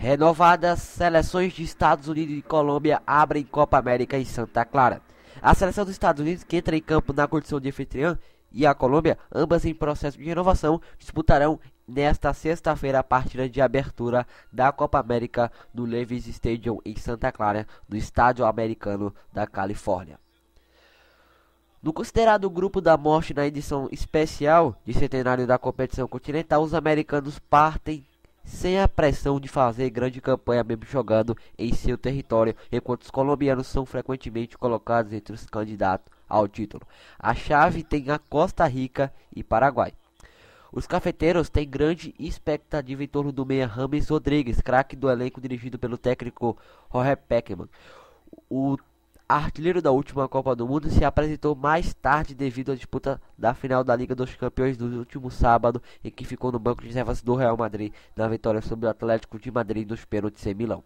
Renovadas seleções de Estados Unidos e Colômbia abrem Copa América em Santa Clara. A seleção dos Estados Unidos, que entra em campo na condição de anfitriã, e a Colômbia, ambas em processo de renovação, disputarão nesta sexta-feira a partida de abertura da Copa América no Levi's Stadium em Santa Clara, no estádio americano da Califórnia. No considerado grupo da morte na edição especial de centenário da competição continental, os americanos partem sem a pressão de fazer grande campanha mesmo jogando em seu território, enquanto os colombianos são frequentemente colocados entre os candidatos ao título. A chave tem a Costa Rica e Paraguai. Os cafeteiros têm grande expectativa em torno do meia Rames Rodrigues, craque do elenco dirigido pelo técnico Jorge Peckman. O artilheiro da última Copa do Mundo, se apresentou mais tarde devido à disputa da final da Liga dos Campeões do último sábado, em que ficou no banco de reservas do Real Madrid na vitória sobre o Atlético de Madrid nos pênaltis em Milão.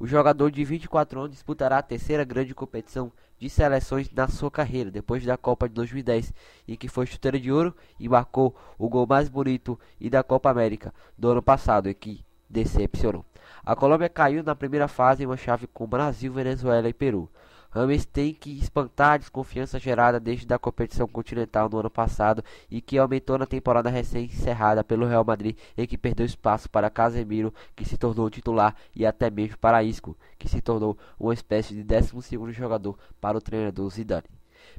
O jogador de 24 anos disputará a terceira grande competição de seleções na sua carreira, depois da Copa de 2010, em que foi chuteira de ouro e marcou o gol mais bonito e da Copa América do ano passado, e que decepcionou. A Colômbia caiu na primeira fase em uma chave com Brasil, Venezuela e Peru. Rames tem que espantar a desconfiança gerada desde a competição continental no ano passado e que aumentou na temporada recém-encerrada pelo Real Madrid, em que perdeu espaço para Casemiro, que se tornou titular, e até mesmo para Isco, que se tornou uma espécie de 12º jogador para o treinador Zidane.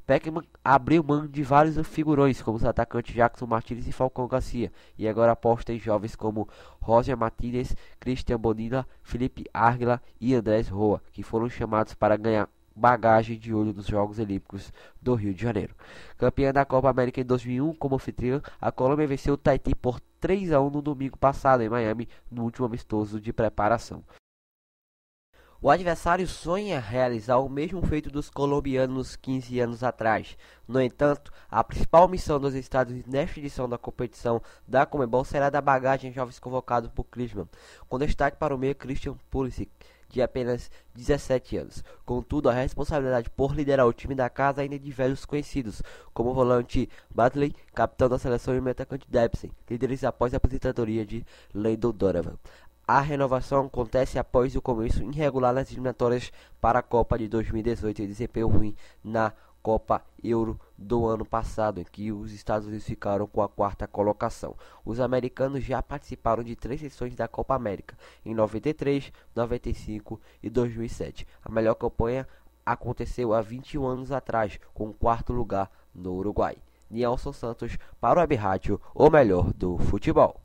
Peckman abriu mão de vários figurões, como os atacantes Jackson Martinez e Falcão Garcia, e agora aposta em jovens como Roger Martinez, Christian Bonilla, Felipe Argila e Andrés Roa, que foram chamados para ganhar bagagem de ouro dos Jogos Olímpicos do Rio de Janeiro. Campeã da Copa América em 2001 como anfitriã, a Colômbia venceu o Tahiti por 3 a 1 no domingo passado em Miami, no último amistoso de preparação. O adversário sonha realizar o mesmo feito dos colombianos 15 anos atrás. No entanto, a principal missão dos Estados nesta edição da competição da Comebol será da bagagem jovens convocados por Klinsmann, com destaque para o meio Christian Pulisic, de apenas 17 anos. Contudo, a responsabilidade por liderar o time da casa ainda é de velhos conhecidos, como o volante Batley, capitão da seleção e metacante Debsen, líderes após a aposentadoria de Landon Donovan. A renovação acontece após o começo irregular das eliminatórias para a Copa de 2018 e desempenho ruim na Copa Euro do ano passado, em que os Estados Unidos ficaram com a quarta colocação. Os americanos já participaram de três edições da Copa América, em 93, 95 e 2007. A melhor campanha aconteceu há 21 anos atrás, com o quarto lugar no Uruguai. Nielson Santos para o Web Rádio, o melhor do futebol.